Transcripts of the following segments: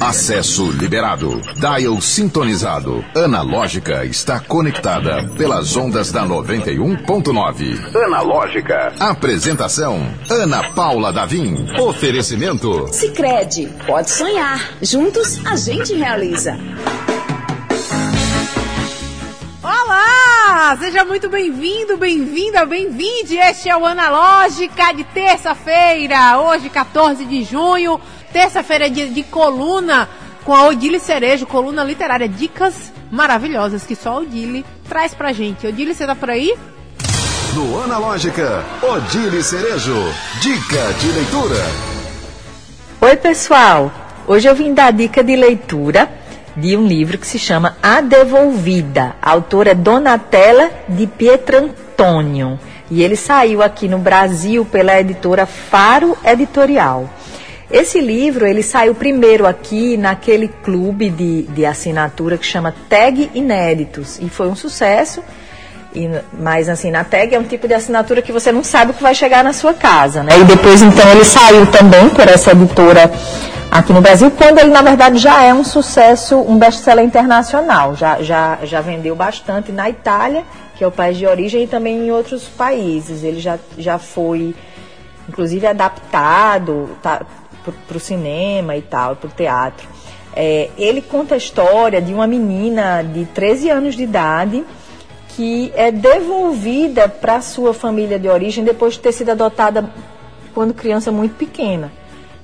Acesso liberado. Dial sintonizado. Analógica está conectada pelas ondas da 91.9. Analógica. Apresentação: Ana Paula Davim. Oferecimento: Sicredi. Pode sonhar. Juntos a gente realiza. Olá! Seja muito bem-vindo, bem-vinda, bem-vinde. Este é o Analógica de terça-feira, hoje, 14 de junho. Terça-feira de, de coluna com a Odile Cerejo, coluna literária. Dicas maravilhosas que só a Odile traz pra gente. Odile, você tá por aí? No Analógica, Odile Cerejo. Dica de leitura. Oi, pessoal. Hoje eu vim dar dica de leitura de um livro que se chama A Devolvida. A autora é Donatella de Pietrantônio. E ele saiu aqui no Brasil pela editora Faro Editorial. Esse livro, ele saiu primeiro aqui naquele clube de, de assinatura que chama Tag Inéditos. E foi um sucesso. E, mas assim, na tag é um tipo de assinatura que você não sabe o que vai chegar na sua casa, né? E depois então ele saiu também por essa editora aqui no Brasil, quando ele na verdade já é um sucesso, um best-seller internacional. Já, já, já vendeu bastante na Itália, que é o país de origem, e também em outros países. Ele já, já foi, inclusive, adaptado tá, para o cinema e tal, para o teatro. É, ele conta a história de uma menina de 13 anos de idade que é devolvida para sua família de origem depois de ter sido adotada quando criança muito pequena.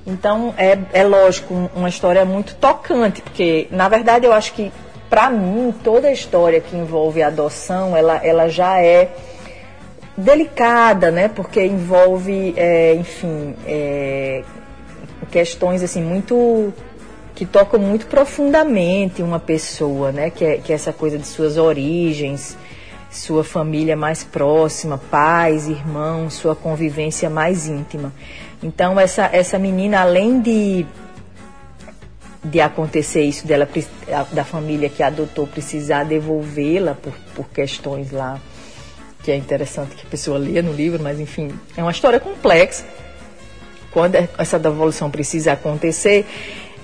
Então, é, é lógico, uma história muito tocante, porque, na verdade, eu acho que, para mim, toda a história que envolve a adoção, ela, ela já é delicada, né? Porque envolve, é, enfim, é, questões, assim, muito que tocam muito profundamente uma pessoa, né? Que é, que é essa coisa de suas origens, sua família mais próxima, pais, irmãos, sua convivência mais íntima. Então essa essa menina além de de acontecer isso dela da família que adotou precisar devolvê-la por, por questões lá que é interessante que a pessoa leia no livro, mas enfim, é uma história complexa. Quando essa devolução precisa acontecer,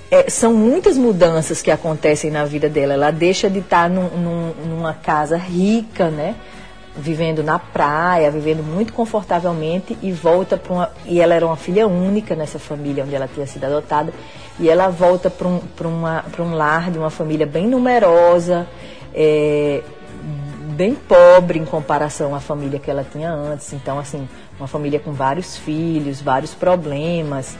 é, são muitas mudanças que acontecem na vida dela. Ela deixa de estar num, num, numa casa rica, né? vivendo na praia, vivendo muito confortavelmente e volta para uma. E ela era uma filha única nessa família onde ela tinha sido adotada. E ela volta para um, um lar de uma família bem numerosa, é, bem pobre em comparação à família que ela tinha antes. Então, assim, uma família com vários filhos, vários problemas,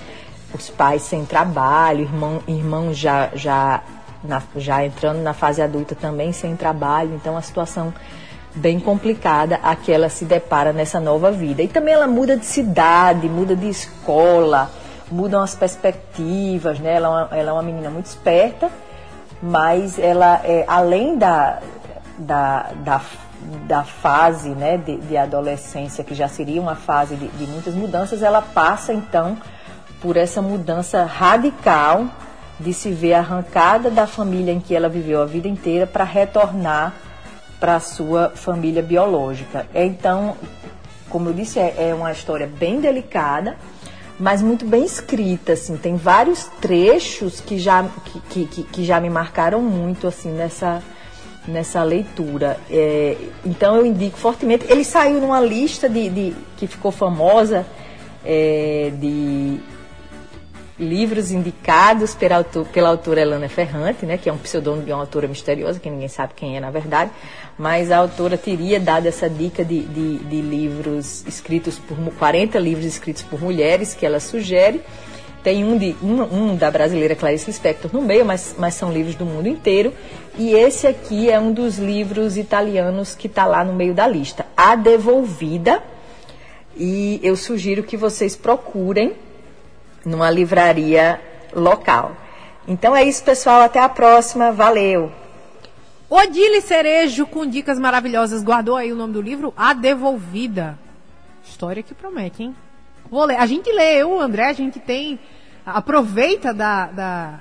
os pais sem trabalho, irmão, irmão já, já, na, já entrando na fase adulta também sem trabalho. Então, a situação bem complicada a que ela se depara nessa nova vida. E também ela muda de cidade, muda de escola, mudam as perspectivas, né? Ela é ela é uma menina muito esperta, mas ela, é, além da, da, da, da fase né, de, de, adolescência, que já seria uma fase de, de muitas mudanças, ela passa então por essa mudança radical de se ver arrancada da família em que ela viveu a vida inteira para retornar para a sua família biológica. Então, como eu disse, é, é, uma história bem delicada, mas muito bem escrita. Assim, tem vários trechos que já, que, que, que já me marcaram muito assim nessa, nessa leitura. É, então, eu indico fortemente. Ele saiu numa lista de, de que ficou famosa é, de livros indicados pela, autor, pela autora Elana Ferrante, né, que é um pseudônimo de uma autora misteriosa, que ninguém sabe quem é na verdade, mas a autora teria dado essa dica de, de, de livros escritos por 40 livros escritos por mulheres que ela sugere. Tem um, de, um, um da brasileira Clarice Lispector no meio, mas, mas são livros do mundo inteiro. E esse aqui é um dos livros italianos que está lá no meio da lista. A Devolvida. E eu sugiro que vocês procurem numa livraria local. Então é isso, pessoal. Até a próxima. Valeu! Odile Cerejo com dicas maravilhosas. Guardou aí o nome do livro? A Devolvida. História que promete, hein? Vou ler. A gente lê, eu, André, a gente tem. Aproveita da, da,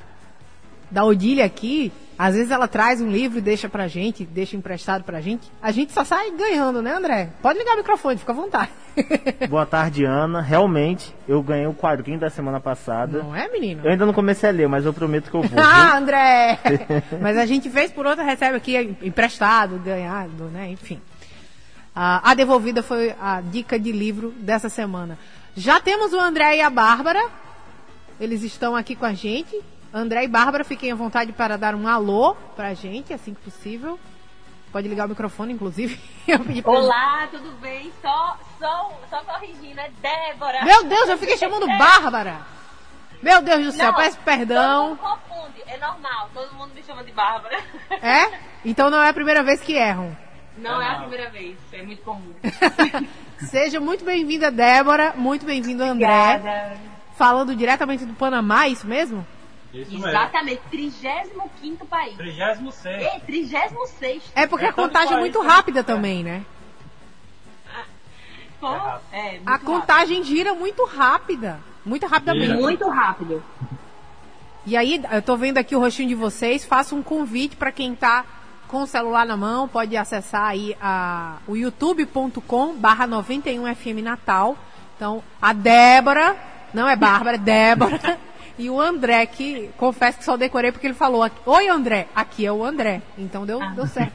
da Odile aqui. Às vezes ela traz um livro e deixa pra gente, deixa emprestado pra gente. A gente só sai ganhando, né, André? Pode ligar o microfone, fica à vontade. Boa tarde, Ana. Realmente, eu ganhei o quadrinho da semana passada. Não é, menino? Eu ainda não comecei a ler, mas eu prometo que eu vou. ah, André! mas a gente fez por outra, recebe aqui emprestado, ganhado, né? Enfim. Ah, a devolvida foi a dica de livro dessa semana. Já temos o André e a Bárbara. Eles estão aqui com a gente. André e Bárbara, fiquem à vontade para dar um alô pra gente, assim que possível. Pode ligar o microfone, inclusive. Olá, tudo bem? Só, só, só corrigindo, é Débora. Meu Deus, eu fiquei chamando Bárbara. Meu Deus do céu, não, peço perdão. Todo mundo confunde, é normal, todo mundo me chama de Bárbara. É? Então não é a primeira vez que erram. Não é a primeira vez, é muito comum. Seja muito bem-vinda, Débora. Muito bem-vindo, André. Obrigada. Falando diretamente do Panamá, é isso mesmo? Isso Exatamente, 35 país. 36. É, 36. É porque é a contagem é muito rápida também, né? Pô, é, a rápido. contagem gira muito rápida. Muito rapidamente. Muito rápido. E aí, eu tô vendo aqui o rostinho de vocês. Faço um convite para quem tá com o celular na mão, pode acessar aí a, o youtube.com barra 91FM Natal. Então, a Débora, não é Bárbara, é Débora. E o André, que confesso que só decorei porque ele falou: Oi, André, aqui é o André. Então deu, ah. deu certo.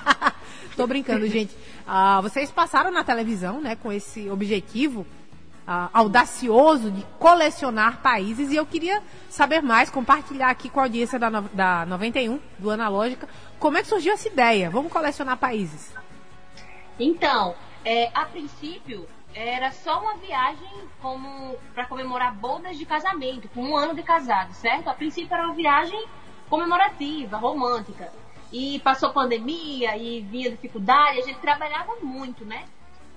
Tô brincando, gente. Ah, vocês passaram na televisão, né, com esse objetivo ah, audacioso de colecionar países e eu queria saber mais, compartilhar aqui com a audiência da, no, da 91, do Analógica, como é que surgiu essa ideia? Vamos colecionar países. Então, é, a princípio, era só uma viagem como para comemorar bodas de casamento, com um ano de casado, certo? A princípio era uma viagem comemorativa, romântica. E passou pandemia e vinha dificuldade, a gente trabalhava muito, né?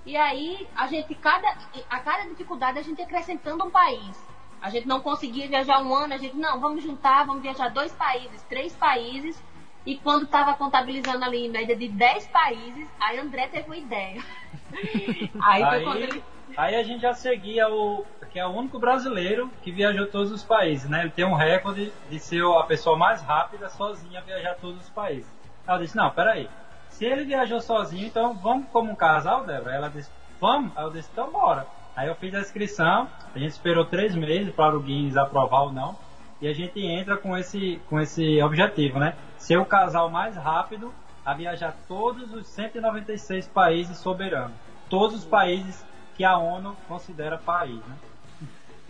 E aí a gente cada a cada dificuldade a gente acrescentando um país. A gente não conseguia viajar um ano, a gente não, vamos juntar, vamos viajar dois países, três países. E quando estava contabilizando ali em média de 10 países, aí André teve uma ideia. aí, aí, ele... aí, a gente já seguia o. que é o único brasileiro que viajou todos os países, né? Ele tem um recorde de ser a pessoa mais rápida sozinha a viajar todos os países. Aí eu disse, não, peraí. Se ele viajou sozinho, então vamos como um casal, Débora? Ela disse, vamos? Aí eu disse, então bora. Aí eu fiz a inscrição, a gente esperou três meses para o Guinness aprovar ou não. E a gente entra com esse, com esse objetivo, né? Ser o casal mais rápido a viajar todos os 196 países soberanos. Todos os países que a ONU considera país, né?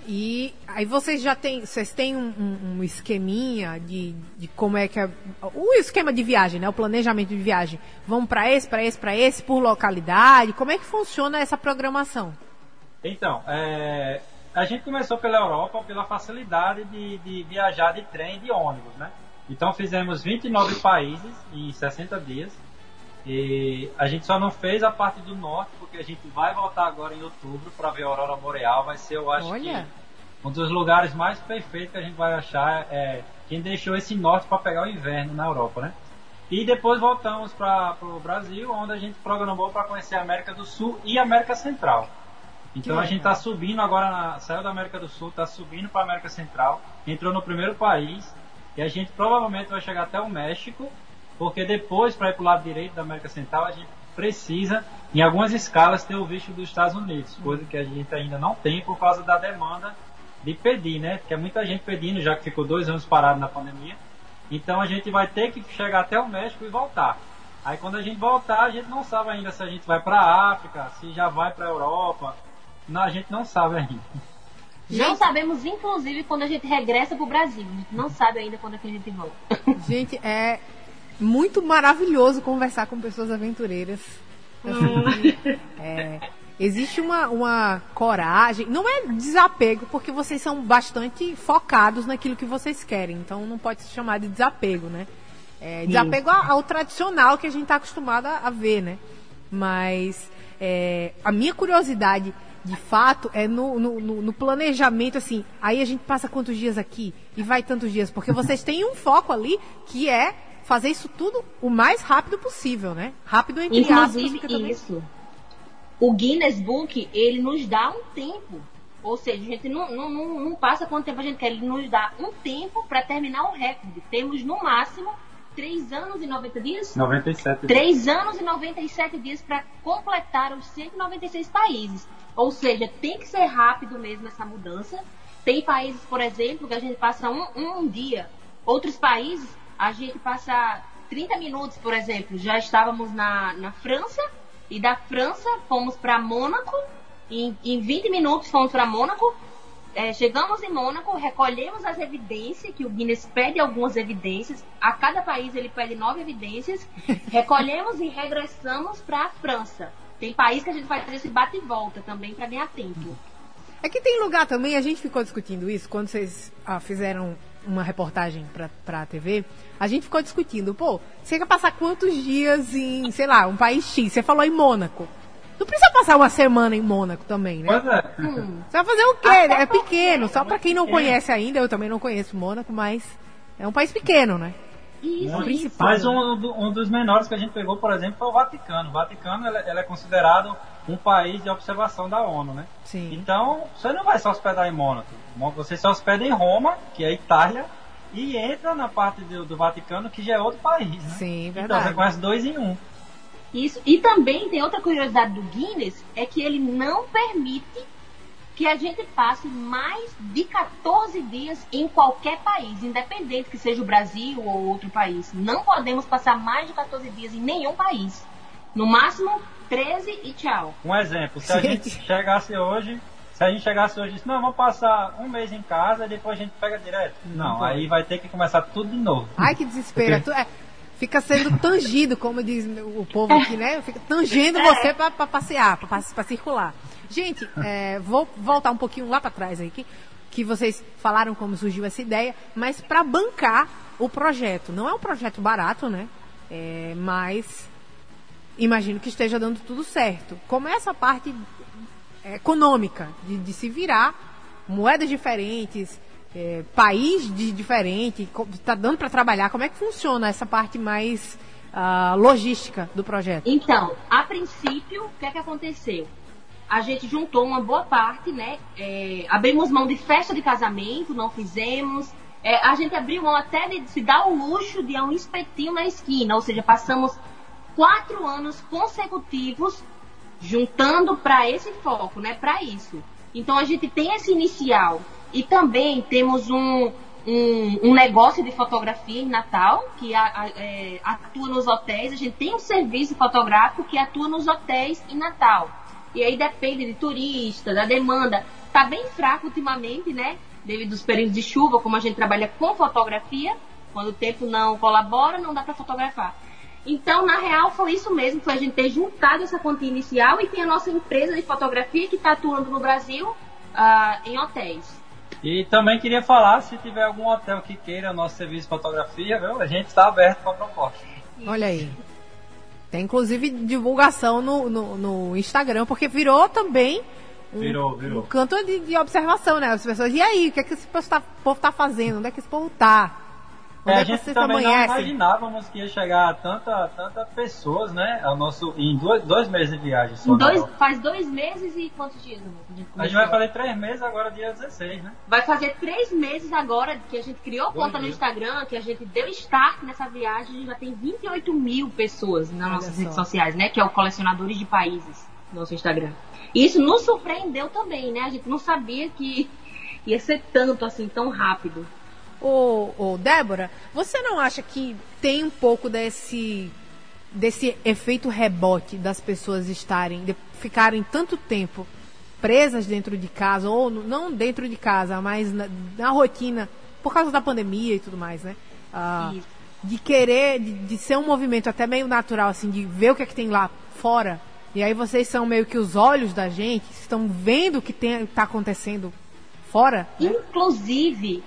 E aí vocês já têm, vocês têm um, um, um, esqueminha de, de como é que é o esquema de viagem, né? O planejamento de viagem. Vão para esse, para esse, para esse, por localidade. Como é que funciona essa programação? Então, é, a gente começou pela Europa pela facilidade de, de viajar de trem e de ônibus, né? Então fizemos 29 países em 60 dias. E a gente só não fez a parte do norte, porque a gente vai voltar agora em outubro para ver a Aurora Boreal. Vai ser, eu acho Olha. que, um dos lugares mais perfeitos que a gente vai achar é quem deixou esse norte para pegar o inverno na Europa, né? E depois voltamos para o Brasil, onde a gente programou para conhecer a América do Sul e a América Central. Então a gente está subindo agora, na, saiu da América do Sul, está subindo para a América Central, entrou no primeiro país e a gente provavelmente vai chegar até o México, porque depois para ir para o lado direito da América Central a gente precisa, em algumas escalas, ter o visto dos Estados Unidos, coisa que a gente ainda não tem por causa da demanda de pedir, né? Porque é muita gente pedindo, já que ficou dois anos parado na pandemia. Então a gente vai ter que chegar até o México e voltar. Aí quando a gente voltar, a gente não sabe ainda se a gente vai para a África, se já vai para a Europa, não, a gente não sabe ainda. Não sabemos, inclusive, quando a gente regressa pro Brasil. A gente não sabe ainda quando é que a gente volta. Gente, é muito maravilhoso conversar com pessoas aventureiras. Assim, é, existe uma, uma coragem, não é desapego, porque vocês são bastante focados naquilo que vocês querem, então não pode se chamar de desapego, né? É, desapego ao, ao, tradicional que a gente está acostumado a, a, ver, né? Mas é, a minha curiosidade de fato, é no, no, no, planejamento, assim, aí a gente passa quantos dias aqui e vai tantos dias, porque vocês têm um foco ali que é fazer isso tudo o mais rápido possível, né? Rápido entre Inclusive, aspas. Também... isso. O Guinness Book, ele nos dá um tempo Ou seja, a gente não, não, não, não passa quanto tempo a gente quer. Ele nos dá um tempo para terminar o recorde. Temos no máximo 3 anos e 90 dias? 97 3 anos e 97 dias para completar os 196 países. Ou seja, tem que ser rápido mesmo essa mudança. Tem países, por exemplo, que a gente passa um, um dia. Outros países, a gente passa 30 minutos, por exemplo. Já estávamos na, na França. E da França fomos para Mônaco. Em, em 20 minutos fomos para Mônaco. É, chegamos em Mônaco, recolhemos as evidências, que o Guinness pede algumas evidências, a cada país ele pede nove evidências, recolhemos e regressamos para a França. Tem país que a gente faz esse bate e volta também para ganhar tempo. É que tem lugar também, a gente ficou discutindo isso quando vocês ah, fizeram uma reportagem pra, pra TV, a gente ficou discutindo, pô, você quer passar quantos dias em, sei lá, um país X? Você falou em Mônaco. Não precisa passar uma semana em Mônaco também, né? Pois é. Você vai fazer o quê? É pequeno, só pra quem não conhece ainda, eu também não conheço Mônaco, mas é um país pequeno, né? Isso, É principal. Mas um, do- um dos menores que a gente pegou, por exemplo, foi o Vaticano. O Vaticano ele, ele é considerado um país de observação da ONU, né? Sim. Então, você não vai se hospedar em Mônaco. Você se hospeda em Roma, que é Itália, e entra na parte do, do Vaticano, que já é outro país, né? Sim, Então, verdade. você conhece dois em um. Isso. E também tem outra curiosidade do Guinness, é que ele não permite que a gente passe mais de 14 dias em qualquer país, independente que seja o Brasil ou outro país. Não podemos passar mais de 14 dias em nenhum país. No máximo 13 e tchau. Um exemplo, se a Gente. chegasse hoje, se a gente chegasse hoje e disse, não, vamos passar um mês em casa e depois a gente pega direto. Não, aí vai ter que começar tudo de novo. Ai, que desespero. Tu- é, fica sendo tangido, como diz o povo aqui, né? Fica tangendo você pra, pra passear, pra circular. Gente, é, vou voltar um pouquinho lá pra trás aí, que, que vocês falaram como surgiu essa ideia, mas pra bancar o projeto. Não é um projeto barato, né? É, mas imagino que esteja dando tudo certo. Como é essa parte econômica de, de se virar, moedas diferentes, é, país de, diferente, está dando para trabalhar. Como é que funciona essa parte mais ah, logística do projeto? Então, a princípio, o que é que aconteceu? A gente juntou uma boa parte, né? É, abrimos mão de festa de casamento, não fizemos. É, a gente abriu mão até de se dar o luxo de um espetinho na esquina, ou seja, passamos quatro anos consecutivos juntando para esse foco, né? Para isso. Então a gente tem esse inicial e também temos um, um, um negócio de fotografia em Natal que a- a- é, atua nos hotéis. A gente tem um serviço fotográfico que atua nos hotéis em Natal. E aí depende de turista, da demanda. Tá bem fraco ultimamente, né? Devido aos períodos de chuva, como a gente trabalha com fotografia, quando o tempo não colabora, não dá para fotografar. Então, na real, foi isso mesmo, foi a gente ter juntado essa quantia inicial e tem a nossa empresa de fotografia que está atuando no Brasil ah, em hotéis. E também queria falar, se tiver algum hotel que queira o nosso serviço de fotografia, viu? a gente está aberto para proposta. Olha aí. Tem inclusive divulgação no, no, no Instagram, porque virou também um, Virou, virou. um canto de, de observação, né? As pessoas, e aí, o que, é que esse povo tá, povo tá fazendo? Onde é que esse povo tá? Onde É, é, a gente também não imaginávamos que ia chegar a tanta, tanta pessoas, né? Ao nosso, em dois, dois meses de viagem só. Em dois, né? faz dois meses e quantos dias, A gente, A vai fazer três meses agora, dia 16, né? Vai fazer três meses agora que a gente criou Dois conta no dias. Instagram, que a gente deu start nessa viagem, a gente já tem 28 mil pessoas nas Olha nossas só. redes sociais, né? Que é o Colecionadores de Países, nosso Instagram. E isso nos surpreendeu também, né? A gente não sabia que ia ser tanto assim, tão rápido. Ô, ô, Débora, você não acha que tem um pouco desse desse efeito rebote das pessoas estarem de, ficarem tanto tempo presas dentro de casa ou no- não dentro de casa, mas na, na rotina por causa da pandemia e tudo mais, né? Ah, de querer de, de ser um movimento até meio natural assim, de ver o que é que tem lá fora. E aí vocês são meio que os olhos da gente, estão vendo o que tem, tá acontecendo fora. Inclusive,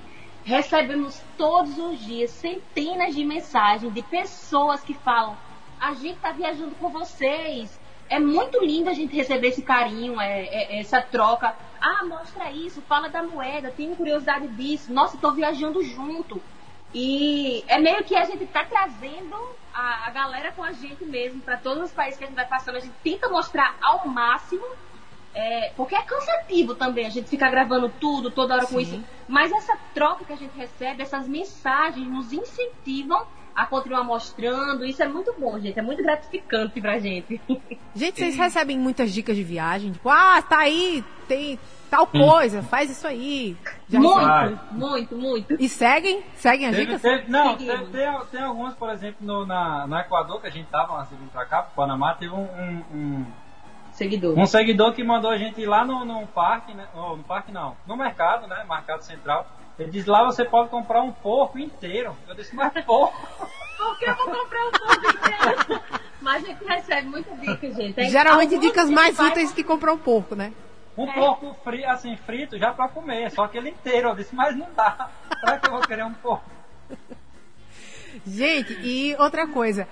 recebemos todos os dias centenas de mensagens de pessoas que falam: a gente tá viajando com vocês. É muito lindo a gente receber esse carinho, é, é- essa troca. Ah, mostra isso, fala da moeda, tenho curiosidade disso. Nossa, tô viajando junto. E é meio que a gente tá trazendo a, a galera com a gente mesmo, para todos os países que a gente vai passando. A gente tenta mostrar ao máximo É, porque é cansativo também a gente ficar gravando tudo, toda hora com Sim. isso. Mas essa troca que a gente recebe, essas mensagens nos incentivam a continuar mostrando. Isso é muito bom, gente. É muito gratificante pra gente. Gente, vocês recebem muitas dicas de viagem? Tipo, ah, tá aí, tem tal coisa, faz isso aí. Já muito, muito, muito. E seguem? Seguem as Teve- dicas? teve- não, teve- tem, tem algumas, por exemplo, no, na, no Equador, que a gente tava antes de vir pra cá, pro Panamá, teve um, um, um, Seguidor. um seguidor que mandou a gente ir lá no, no parque, né? Oh, no parque não, no mercado, né? Mercado Central. Ele diz lá você pode comprar um porco inteiro. Eu disse, mas porco? Por que eu vou comprar um pouco inteiro? Mas a gente recebe muita dica, gente. Tem Geralmente dicas que mais vai- úteis que comprar um porco, né? Um porco fri, assim, frito já pra comer, só aquele inteiro. Eu disse, mas não dá. Será que eu vou querer um porco? Gente, e outra coisa.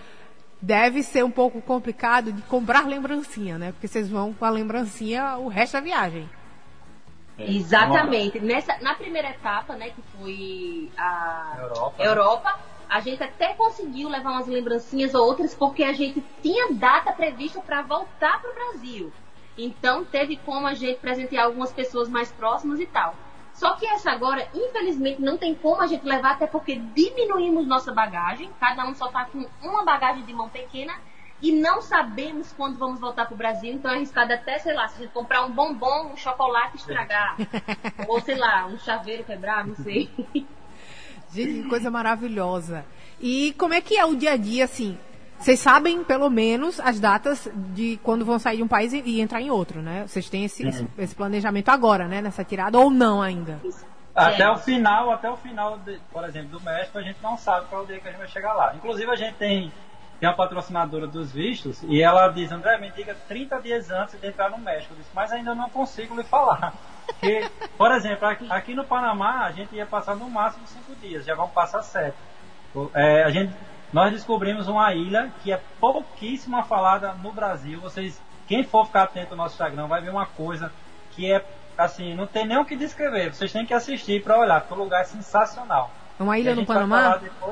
Deve ser um pouco complicado de comprar lembrancinha, né? Porque vocês vão com a lembrancinha o resto da viagem. Exatamente. Nessa, na primeira etapa, né, que foi a Europa. Europa, a gente até conseguiu levar umas lembrancinhas ou outras porque a gente tinha data prevista para voltar para o Brasil. Então teve como a gente presentear algumas pessoas mais próximas e tal. Só que essa agora, infelizmente, não tem como a gente levar, até porque diminuímos nossa bagagem. Cada um só tá com uma bagagem de mão pequena e não sabemos quando vamos voltar pro Brasil. Então é arriscado até, sei lá, se a gente comprar um bombom, um chocolate estragar. ou sei lá, um chaveiro quebrar, não sei. Gente, que coisa maravilhosa. E como é que é o dia a dia, assim? Vocês sabem, pelo menos, as datas de quando vão sair de um país e, e entrar em outro, né? Vocês têm esse, esse, esse planejamento agora, né? Nessa tirada, ou não ainda? Até É. o final, até o final, de- por exemplo, do México, a gente não sabe qual é o dia que a gente vai chegar lá. Inclusive, a gente tem, tem uma patrocinadora dos vistos e ela diz, André, me diga 30 dias antes de entrar no México. Eu disse, mas ainda não consigo lhe falar. Porque, por exemplo, aqui, no Panamá, a gente ia passar no máximo 5 dias, já vão passar 7. É, a gente, nós descobrimos uma ilha que é pouquíssima falada no Brasil. Vocês, quem for ficar atento no nosso Instagram, vai ver uma coisa que é assim, não tem nem o que descrever. Vocês têm que assistir para olhar, porque o lugar é sensacional. É uma ilha no Panamá?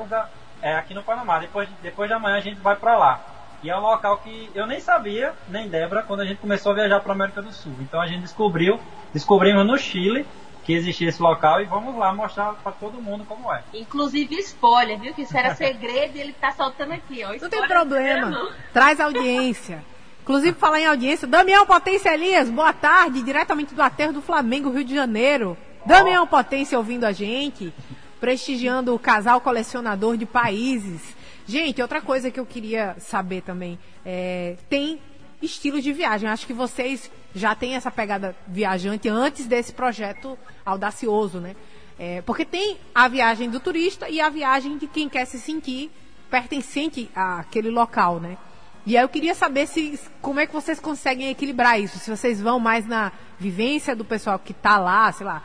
da- é aqui no Panamá. Depois, depois de amanhã a gente vai para lá. E é um local que eu nem sabia, nem Débora, quando a gente começou a viajar para América do Sul. Então a gente descobriu, descobrimos no Chile que existia esse local e vamos lá mostrar para todo mundo como é. Inclusive spoiler, viu? Que isso era segredo e ele tá soltando aqui, ó. Não tem problema. mão. Traz audiência. Inclusive, falar em audiência, Damião Potência Elias, boa tarde, diretamente do Aterro do Flamengo, Rio de Janeiro. Damião Potência ouvindo a gente, prestigiando o casal colecionador de países. Gente, outra coisa que eu queria saber também, é, tem estilos de viagem. Acho que vocês já têm essa pegada viajante antes desse projeto audacioso, né? É, porque tem a viagem do turista e a viagem de quem quer se sentir pertencente àquele local, né? E aí eu queria saber se como é que vocês conseguem equilibrar isso. Se vocês vão mais na vivência do pessoal que está lá, sei lá,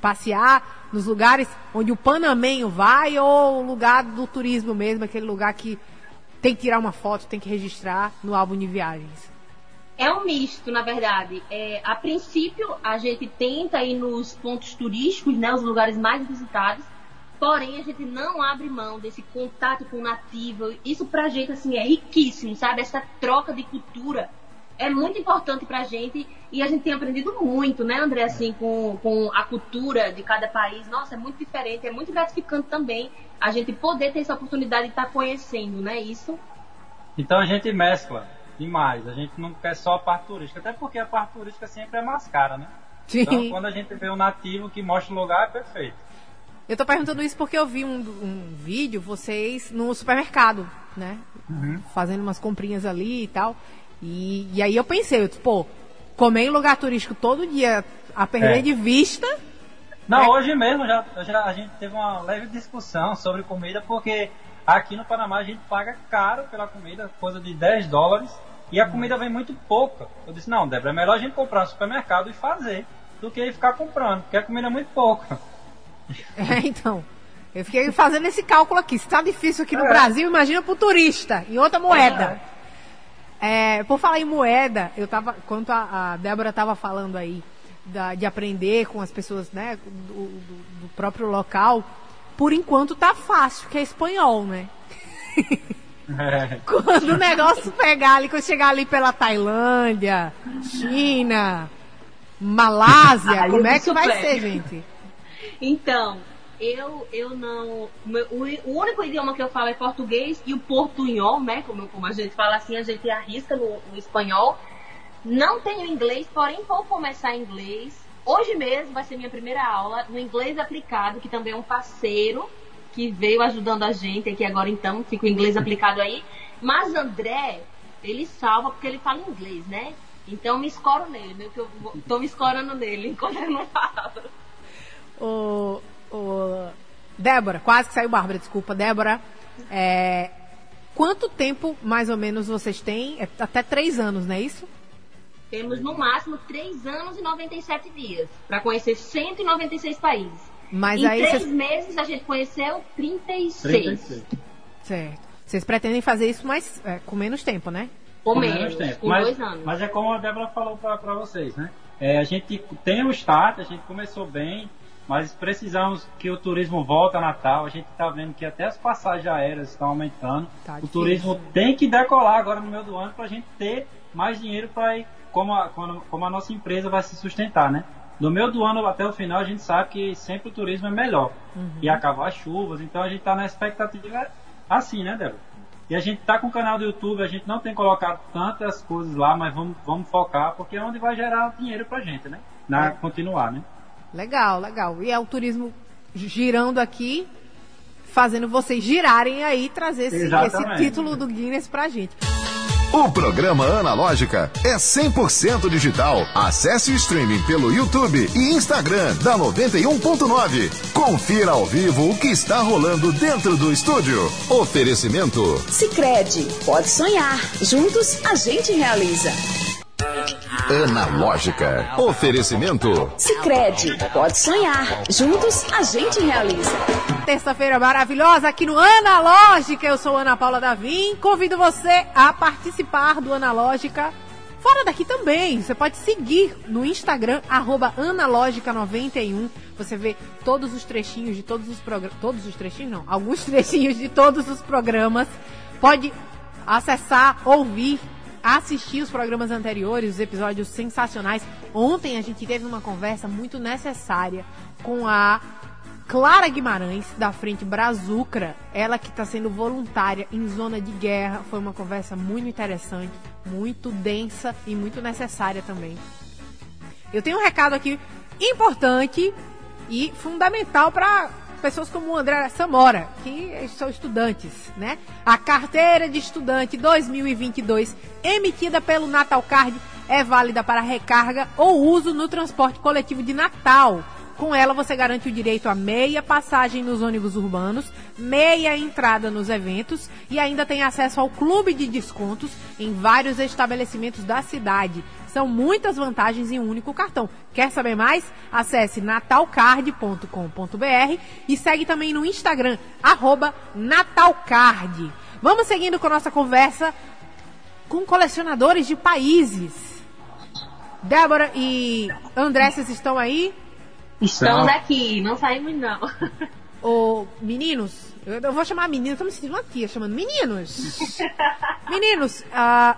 passear nos lugares onde o panamenho vai ou o lugar do turismo mesmo, aquele lugar que tem que tirar uma foto, tem que registrar no álbum de viagens. É um misto, na verdade. É, a princípio, a gente tenta ir nos pontos turísticos, né, os lugares mais visitados, porém a gente não abre mão desse contato com o nativo. Isso pra gente, assim, é riquíssimo, sabe? Essa troca de cultura é muito importante pra gente e a gente tem aprendido muito, né, André, assim, com, com a cultura de cada país. Nossa, é muito diferente, é muito gratificante também a gente poder ter essa oportunidade de estar conhecendo, né, isso. Então a gente mescla demais. A gente não quer só a parte turística, até porque a parte turística sempre é mais cara, né? Então quando a gente vê um nativo que mostra o lugar, é perfeito. Eu tô perguntando isso porque eu vi um, um vídeo, vocês no supermercado, né? Fazendo umas comprinhas ali e tal. E, e aí eu pensei, eu pô, comer em lugar turístico todo dia a perder É. de vista. Não, É. hoje mesmo já, já a gente teve uma leve discussão sobre comida, porque aqui no Panamá a gente paga caro pela comida, coisa de 10 dólares, e a comida vem muito pouca. Eu disse, não, Débora, é melhor a gente comprar no supermercado e fazer, do que ficar comprando, porque a comida é muito pouca. É, então. Eu fiquei fazendo esse cálculo aqui. Se tá difícil aqui no É. Brasil, imagina pro turista, em outra moeda. É, por falar em moeda, eu tava, quando a, a Débora tava falando aí da- de aprender com as pessoas, né, do, do- do próprio local, por enquanto tá fácil, que é espanhol, né? É. Quando o negócio pegar ali, quando chegar ali pela Tailândia, China, Malásia, como é que vai ser, gente? Então, eu, eu não. o único idioma que eu falo é português e o portunhol, né? Como, como a gente fala assim, a gente arrisca no, no espanhol. Não tenho inglês, porém vou começar inglês. Hoje mesmo vai ser minha primeira aula no inglês aplicado, que também é um parceiro que veio ajudando a gente aqui agora então, fica o inglês aplicado aí. Mas André, ele salva porque ele fala inglês, né? Então me escoro nele, meio que eu tô me escorando nele enquanto eu não falo. O, o Débora, quase que saiu Bárbara, desculpa, Débora. é, quanto tempo mais ou menos vocês têm? É até três anos, não é isso? Temos no máximo 3 anos e 97 dias para conhecer 196 países. Mas em aí três vocês. meses a gente conheceu 36. 36. Certo. Vocês pretendem fazer isso mais, é, com menos tempo, né? Ou Com menos, tempo. com mas, dois anos. Mas é como a Débora falou pra, pra vocês, né? É, a gente tem o start, a gente começou bem, mas precisamos que o turismo volte a Natal. A gente está vendo que até as passagens aéreas estão aumentando. Tá o turismo tem que decolar agora no meio do ano para a gente ter mais dinheiro para ir, como a, como, a nossa empresa vai se sustentar, né? Do meio do ano até o final a gente sabe que sempre o turismo é melhor. E acabar as chuvas, então a gente está na expectativa assim, né, Débora? E a gente tá com o canal do YouTube, a gente não tem colocado tantas coisas lá, mas vamos, vamos focar, porque é onde vai gerar dinheiro pra gente, né? Na, continuar, né? Legal, legal. E é o turismo girando aqui, fazendo vocês girarem aí e trazer esse, esse título do Guinness pra gente. O programa Analógica é 100% digital. Acesse o streaming pelo YouTube e Instagram da 91.9. Confira ao vivo o que está rolando dentro do estúdio. Oferecimento Sicredi, pode sonhar. Juntos a gente realiza. Analógica. Oferecimento Sicredi, pode sonhar. Juntos a gente realiza. Terça-feira maravilhosa aqui no Analógica. Eu sou Ana Paula Davim. Convido você a participar do Analógica. Fora daqui também. Você pode seguir no Instagram, arroba Analógica91. Você vê todos os trechinhos de todos os programas. Todos os trechinhos, não. Alguns trechinhos de todos os programas. Pode acessar, ouvir, assistir os programas anteriores, os episódios sensacionais. Ontem a gente teve uma conversa muito necessária com a Clara Guimarães, da Frente Brazucra, ela que está sendo voluntária em zona de guerra. Foi uma conversa muito interessante, muito densa e muito necessária também. Eu tenho um recado aqui importante e fundamental para pessoas como o André Samora, que são estudantes, né? A carteira de estudante 2022, emitida pelo Natalcard, é válida para recarga ou uso no transporte coletivo de Natal. Com ela, você garante o direito a meia passagem nos ônibus urbanos, meia entrada nos eventos e ainda tem acesso ao clube de descontos em vários estabelecimentos da cidade. São muitas vantagens em um único cartão. Quer saber mais? Acesse natalcard.com.br e segue também no Instagram, natalcard. Vamos seguindo com nossa conversa com colecionadores de países. Débora e vocês estão aí? Estamos aqui, não saímos não. Ô, meninos, eu, eu vou chamar meninos, me sentindo uma tia chamando meninos. meninos, ah,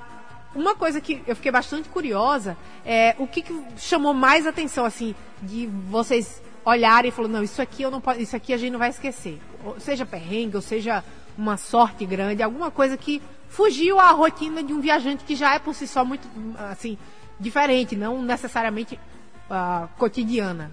uma coisa que eu fiquei bastante curiosa é o que, que chamou mais atenção, assim, de vocês olharem e falarem, não, isso aqui eu não posso, isso aqui a gente não vai esquecer. Ou seja perrengue, ou seja uma sorte grande, alguma coisa que fugiu à rotina de um viajante que já é por si só muito, assim, diferente, não necessariamente ah, cotidiana.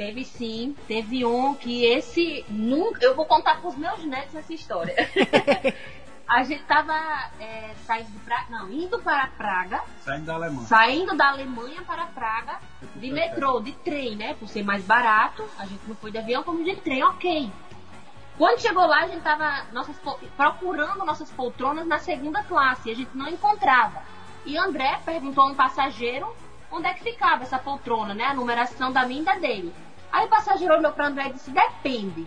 Teve sim, teve um que esse nunca. Eu vou contar pros meus netos essa história. a gente tava é, saindo pra, não, indo para Praga, Saindo da Alemanha. saindo da Alemanha para Praga de metrô, de trem, né? Por ser mais barato, a gente não foi de avião, como de trem, ok. Quando chegou lá, a gente tava nossas, procurando nossas poltronas na segunda classe e a gente não encontrava. E André perguntou a um passageiro onde é que ficava essa poltrona, né? A numeração da minha e da dele. Aí o passageiro olhou para André e disse: depende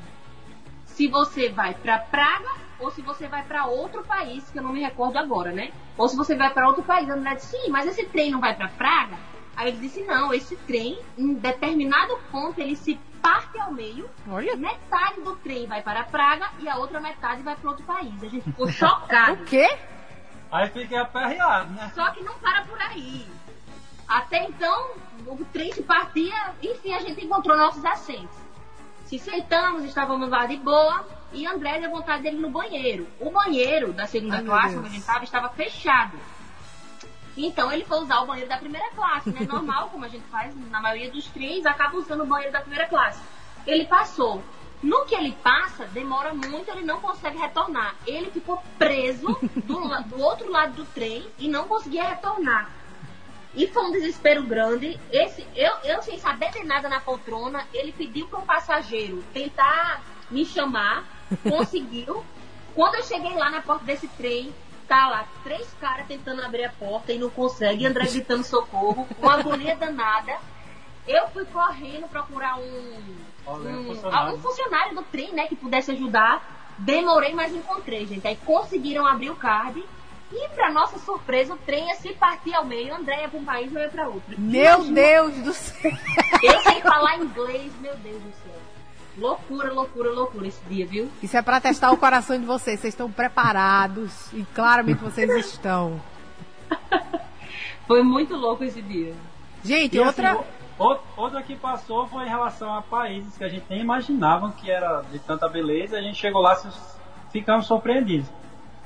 se você vai para Praga ou se você vai para outro país, que eu não me recordo agora, né? Ou se você vai para outro país. André disse: sim, mas esse trem não vai para Praga? Aí ele disse: não, esse trem, em determinado ponto, ele se parte ao meio, Olha. metade do trem vai para Praga e a outra metade vai para outro país. A gente ficou chocado. O quê? Aí fiquei aperreado, né? Só que não para por aí. Até então, o trem se partia, enfim, a gente encontrou nossos assentos. Se sentamos, estávamos lá de boa, e André deu vontade dele no banheiro. O banheiro da segunda Ai, classe, onde a gente estava, estava fechado. Então ele foi usar o banheiro da primeira classe, né? Normal, como a gente faz na maioria dos trens, acaba usando o banheiro da primeira classe. Ele passou. No que ele passa, demora muito, ele não consegue retornar. Ele ficou preso do, do outro lado do trem e não conseguia retornar. E foi um desespero grande. Esse, eu, eu sem saber de nada na poltrona, ele pediu para um passageiro tentar me chamar, conseguiu. Quando eu cheguei lá na porta desse trem, tá lá três caras tentando abrir a porta e não consegue, André gritando socorro, uma agonia danada. Eu fui correndo procurar um, Olha, um, funcionário. algum funcionário do trem, né, que pudesse ajudar. Demorei, mas encontrei, gente. Aí conseguiram abrir o card. E, pra nossa surpresa, o trem ia se partir ao meio. André ia pra um país e eu ia pra outro. Meu Imagina Deus do céu. Eu sem falar inglês, meu Deus do céu. Loucura, loucura, loucura esse dia, viu? Isso é pra testar o coração de vocês. Vocês estão preparados. E claramente vocês estão. Foi muito louco esse dia. Gente, E outra. assim, o- o- outra que passou foi em relação a países que a gente nem imaginava que era de tanta beleza, a gente chegou lá e ficamos surpreendidos.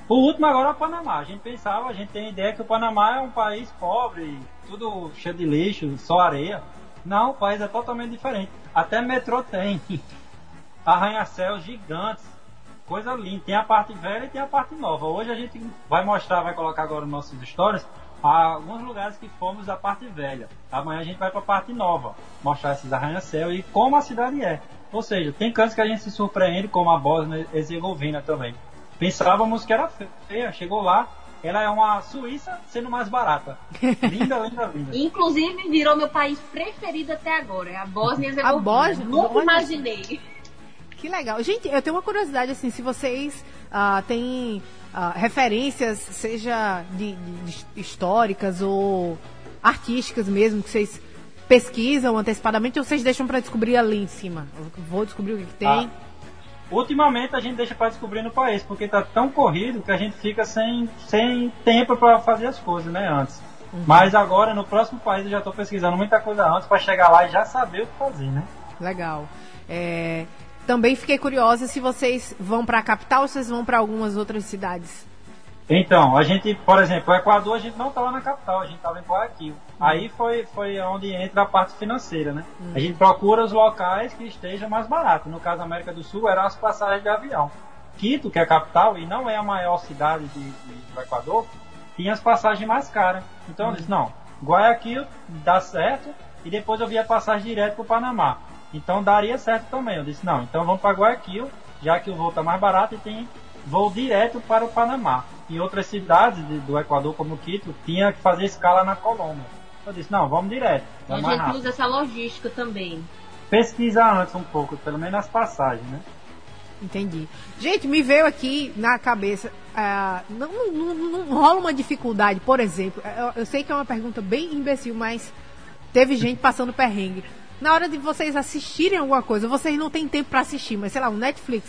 O último agora é o Panamá. A gente pensava, a gente tem ideia que o Panamá é um país pobre, tudo cheio de lixo, só areia. Não, o país é totalmente diferente. Até metrô tem. Arranha-céus gigantes. Coisa linda. Tem a parte velha e tem a parte nova. Hoje a gente vai mostrar, vai colocar agora nos nossos stories, alguns lugares que fomos da parte velha. Amanhã a gente vai para a parte nova, mostrar esses arranha-céus e como a cidade é. Ou seja, tem cantos que a gente se surpreende, como a Bósnia e Herzegovina também. Pensávamos que era feia, chegou lá, ela é uma Suíça sendo mais barata. Linda, linda, linda. Inclusive, virou meu país preferido até agora. É a Bósnia e Herzegovina. Bósnia? Nunca imaginei. Que legal. Gente, eu tenho uma curiosidade, assim, se vocês ah, têm ah, referências, seja de, de- de históricas ou artísticas mesmo, que vocês pesquisam antecipadamente ou vocês deixam pra descobrir ali em cima? Eu vou descobrir o que, que tem. Ah. Ultimamente a gente deixa para descobrir no país, porque tá tão corrido que a gente fica sem, sem tempo para fazer as coisas, né, antes. Mas agora no próximo país eu já tô pesquisando muita coisa antes para chegar lá e já saber o que fazer, né? Legal. É, também fiquei curiosa se vocês vão pra capital ou se vocês vão pra algumas outras cidades. Então, a gente, por exemplo, o Equador a gente não estava na capital, a gente estava em Guayaquil. Aí foi, foi onde entra a parte financeira, né? A gente procura os locais que estejam mais baratos. No caso da América do Sul, eram as passagens de avião. Quito, que é a capital e não é a maior cidade de, de- do Equador, tinha as passagens mais caras. Então eu disse, não, Guayaquil dá certo e depois eu vi a passagem direto para o Panamá. Então daria certo também. Eu disse, não, então vamos para Guayaquil, já que o voo está mais barato e tem voo direto para o Panamá. Em outras cidades de- do Equador, como Quito, tinha que fazer escala na Colômbia. Eu disse, não, vamos direto, A vamos mais gente rápido. usa essa logística também. Pesquisar antes um pouco, pelo menos as passagens, né? Entendi. Gente, me veio aqui na cabeça. ah, não, não, não- rola uma dificuldade, por exemplo. Eu, eu sei que é uma pergunta bem imbecil, mas teve gente passando perrengue. Na hora de vocês assistirem alguma coisa, vocês não têm tempo pra assistir, mas sei lá, um Netflix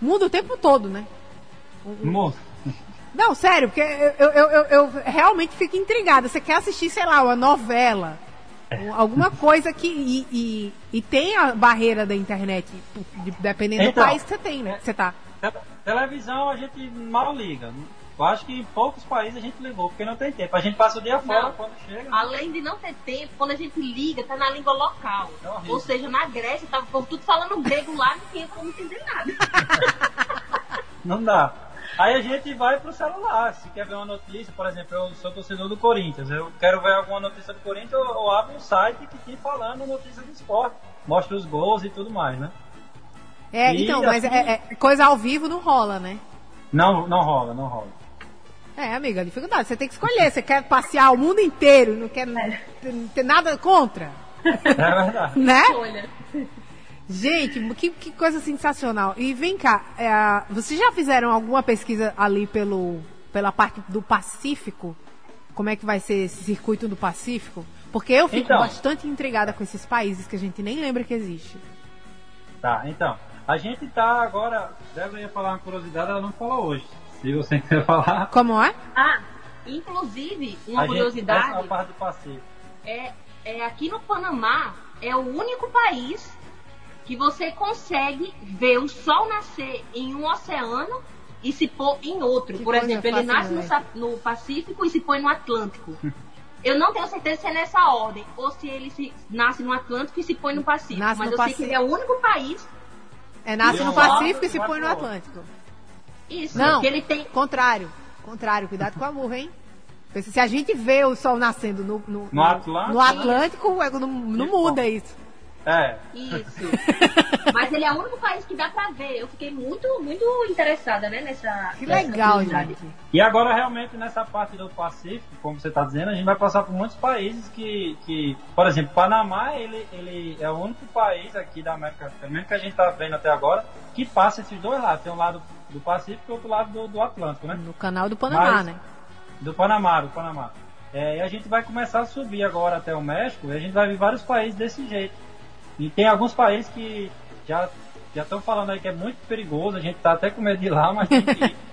muda o tempo todo, né? Moço, Não, sério, porque eu, eu, eu, eu realmente fico intrigada. Você quer assistir, sei lá, uma novela, um- alguma coisa que. E, e, e tem a barreira da internet, de- dependendo Então, do país que você tem, né? que Você tá. te- televisão a gente mal liga. Eu acho que em poucos países a gente ligou, porque não tem tempo. A gente passa o dia fora Não. quando chega. Além de não ter tempo, quando a gente liga, tá na língua local. É. Ou seja, na Grécia, tava o povo tudo falando grego lá, não tinha como entender nada. Não dá. Aí a gente vai pro celular. Se quer ver uma notícia, por exemplo, eu sou torcedor do Corinthians. Eu quero ver alguma notícia do Corinthians, eu, eu abro um site que tem falando notícia do esporte. Mostra os gols e tudo mais, né? É, E então, mas assim- é, é- coisa ao vivo não rola, né? Não, não rola, não rola. É, amiga, dificuldade. Você tem que escolher. Você quer passear o mundo inteiro, não quer ter, ter nada contra, É verdade. né? Olha, Gente, que, que coisa sensacional. E vem cá, é, vocês já fizeram alguma pesquisa ali pelo, pela parte do Pacífico? Como é que vai ser esse circuito do Pacífico? Porque eu fico Então. bastante intrigada com esses países que a gente nem lembra que existe. Tá, então. A gente tá agora. Débora ia falar uma curiosidade, ela não falou hoje. Se você quer falar. Como é? Ah, inclusive, uma a gente, curiosidade. a parte do Pacífico. é, é aqui no Panamá é o único país que você consegue ver o sol nascer em um oceano e se pôr em outro. Que Por exemplo, ele nasce no. Sa- no Pacífico e se põe no Atlântico. Eu não tenho certeza se é nessa ordem, ou se ele se, nasce no Atlântico e se põe no Pacífico. Nasce mas no eu sei que ele é o único país. É nasce no lado, Pacífico e se põe no. Atlântico. Isso, Não. que ele tem. Contrário. Contrário, cuidado com a murra, hein? Porque Se a gente vê o sol nascendo no, no, No Atlântico? no Atlântico, é, não, não muda isso. É. Isso. Mas ele é o único país que dá pra ver. Eu fiquei muito, muito interessada, né, nessa. Que nessa legal, gente. E agora, realmente, nessa parte do Pacífico, como você está dizendo, a gente vai passar por muitos países que, que por exemplo, Panamá, ele, ele é o único país aqui da América, pelo menos que a gente está vendo até agora, que passa esses dois lados. Tem um lado do Pacífico e outro lado do, do Atlântico, né? No canal do Panamá, Mas- né? Do Panamá, do Panamá. É, e a gente vai começar a subir agora até o México e a gente vai ver vários países desse jeito. E tem alguns países que já já estão falando aí que é muito perigoso, a gente tá até com medo de ir lá, mas tem que ir.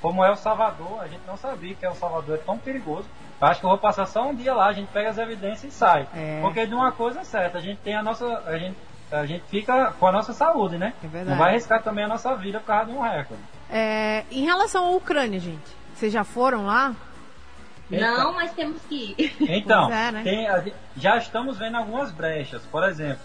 como é o Salvador, a gente não sabia que é o Salvador é tão perigoso. Acho que eu vou passar só um dia lá, a gente pega as evidências e sai. É. Porque de uma coisa é certa, a gente tem a nossa. A gente, a gente fica com a nossa saúde, né? É verdade. Não vai arriscar também a nossa vida por causa de um recorde. É, em relação à Ucrânia, gente, vocês já foram lá? Não, mas temos que ir. Então, é, né? tem- já estamos vendo algumas brechas. Por exemplo,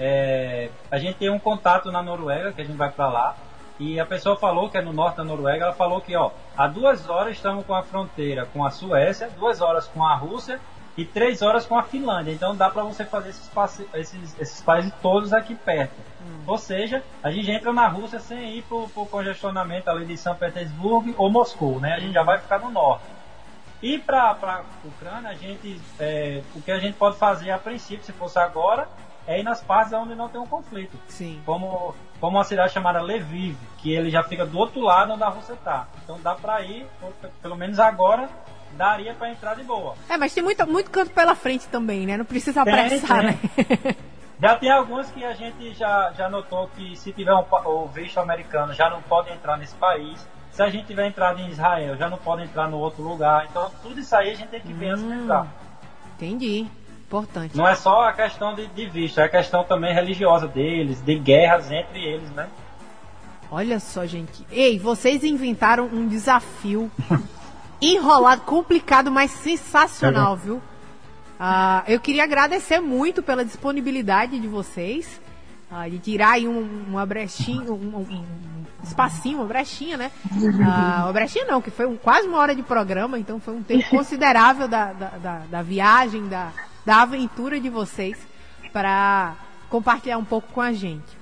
é, a gente tem um contato na Noruega, que a gente vai para lá, e a pessoa falou que é no norte da Noruega, ela falou que ó, há duas horas estamos com a fronteira com a Suécia, duas horas com a Rússia e três horas com a Finlândia. Então dá para você fazer esses, esses, esses países todos aqui perto. Hum. Ou seja, a gente entra na Rússia sem ir para o congestionamento ali de São Petersburgo ou Moscou, né? A gente já vai ficar no norte. E para a Ucrânia, a gente, é, o que a gente pode fazer a princípio, se fosse agora, é ir nas partes onde não tem um conflito. Sim. Como, como uma cidade chamada Lviv, que ele já fica do outro lado onde a Rússia está. Então dá para ir, pelo menos agora, daria para entrar de boa. É, mas tem muito, muito canto pela frente também, né? Não precisa Tem, apressar, tem. né? Já tem alguns que a gente já, já notou que se tiver um, o visto americano já não pode entrar nesse país. Se a gente tiver entrado em Israel, já não pode entrar no outro lugar. Então tudo isso aí a gente tem que Hum. entrar. Entendi. Importante. Não é só a questão de, de visto, é a questão também religiosa deles, de guerras entre eles, né? Olha só, gente. Ei, vocês inventaram um desafio enrolado, complicado, mas sensacional, viu? Ah, eu queria agradecer muito pela disponibilidade de vocês. ah, de tirar aí um- uma brechinha, um, um- um espacinho, uma brechinha, né? Ah, uma brechinha não, que foi um- quase uma hora de programa, então foi um tempo considerável da, da, da, da viagem, da, da aventura de vocês para compartilhar um pouco com a gente.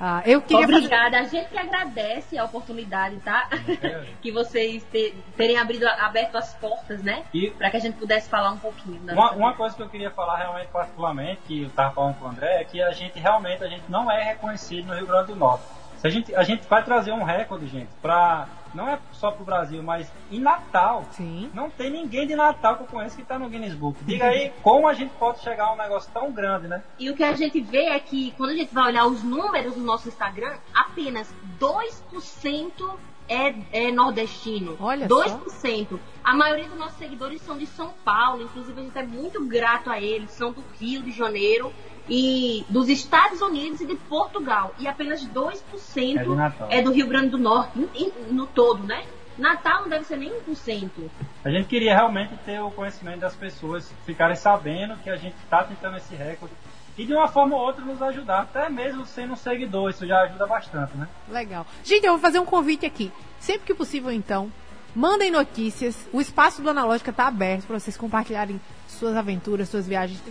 Ah, eu queria fazer- Obrigada. A gente que agradece a oportunidade, tá? que vocês te- terem abrido, aberto as portas, né? E Para que a gente pudesse falar um pouquinho. uma, uma coisa que eu queria falar realmente particularmente, que eu estava falando com o André, é que a gente realmente a gente não é reconhecido no Rio Grande do Norte. Se a gente, a gente vai trazer um recorde, gente, pra, não é só pro Brasil, mas em Natal. Sim. Não tem ninguém de Natal que eu conheço que está no Guinness Book. Diga aí como a gente pode chegar a um negócio tão grande, né? E o que a gente vê é que quando a gente vai olhar os números do nosso Instagram, apenas 2% é, é nordestino. Olha 2%. A maioria dos nossos seguidores são de São Paulo, inclusive a gente é muito grato a eles, são do Rio de Janeiro e dos Estados Unidos e de Portugal. E apenas 2% É é do Rio Grande do Norte, em- em- no todo, né? Natal não deve ser nem 1%. A gente queria realmente ter o conhecimento das pessoas, ficarem sabendo que a gente está tentando esse recorde e de uma forma ou outra nos ajudar, até mesmo sendo um seguidor, isso já ajuda bastante, né? Legal. Gente, eu vou fazer um convite aqui. Sempre que possível, então, mandem notícias. O espaço do Analógica está aberto para vocês compartilharem suas aventuras, suas viagens.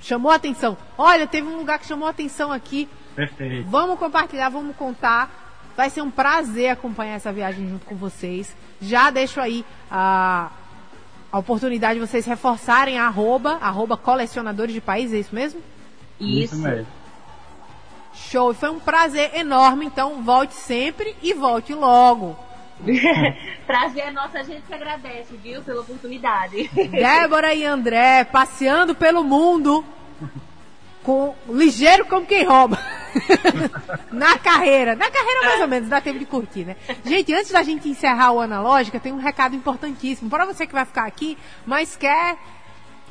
Chamou a atenção. Olha, teve um lugar que chamou a atenção aqui. Perfeito. Vamos compartilhar, vamos contar. Vai ser um prazer acompanhar essa viagem junto com vocês. Já deixo aí a, a oportunidade de vocês reforçarem a arroba, arroba colecionadores de país, é isso mesmo? Isso. mesmo. Show, foi um prazer enorme, então volte sempre e volte logo. Prazer é nosso, a gente que agradece, viu, pela oportunidade. Débora e André passeando pelo mundo com ligeiro como quem rouba. na carreira. Na carreira, mais ou menos, dá tempo de curtir, né? Gente, antes da gente encerrar o Analógica, tem um recado importantíssimo. Para você que vai ficar aqui, mas quer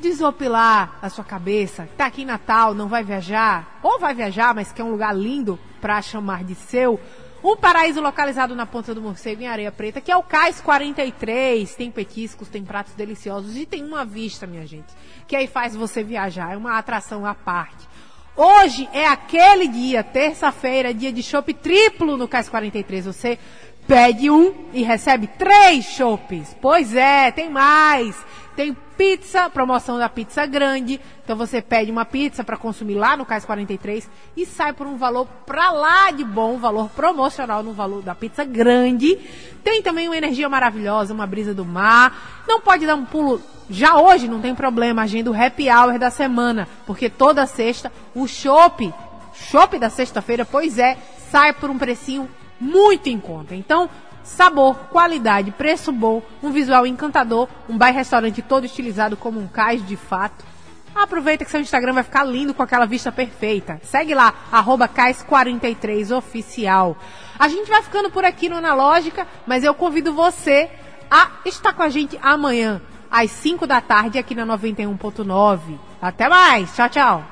desopilar a sua cabeça, tá aqui em Natal, não vai viajar, ou vai viajar, mas quer um lugar lindo para chamar de seu. Um paraíso localizado na Ponta do Morcego, em Areia Preta, que é o Cais 43. Tem petiscos, tem pratos deliciosos e tem uma vista, minha gente, que aí faz você viajar. É uma atração à parte. Hoje é aquele dia, terça-feira, dia de chopp triplo no Cais 43. Você pede um e recebe três chopps. Pois é, tem mais. Tem pizza, promoção da pizza grande. Então você pede uma pizza para consumir lá no Cais 43 e sai por um valor pra lá de bom, valor promocional no valor da pizza grande. Tem também uma energia maravilhosa, uma brisa do mar. Não pode dar um pulo já hoje, não tem problema, agenda o happy hour da semana, porque toda sexta o chopp, chopp da sexta-feira, pois é, sai por um precinho muito em conta. Então, sabor, qualidade, preço bom, um visual encantador, um bar-restaurante todo estilizado como um cais de fato. Aproveita que seu Instagram vai ficar lindo com aquela vista perfeita. Segue lá, arroba cais43oficial. A gente vai ficando por aqui no Analógica, mas eu convido você a estar com a gente amanhã, às 5 da tarde, aqui na 91.9. Até mais, tchau, tchau.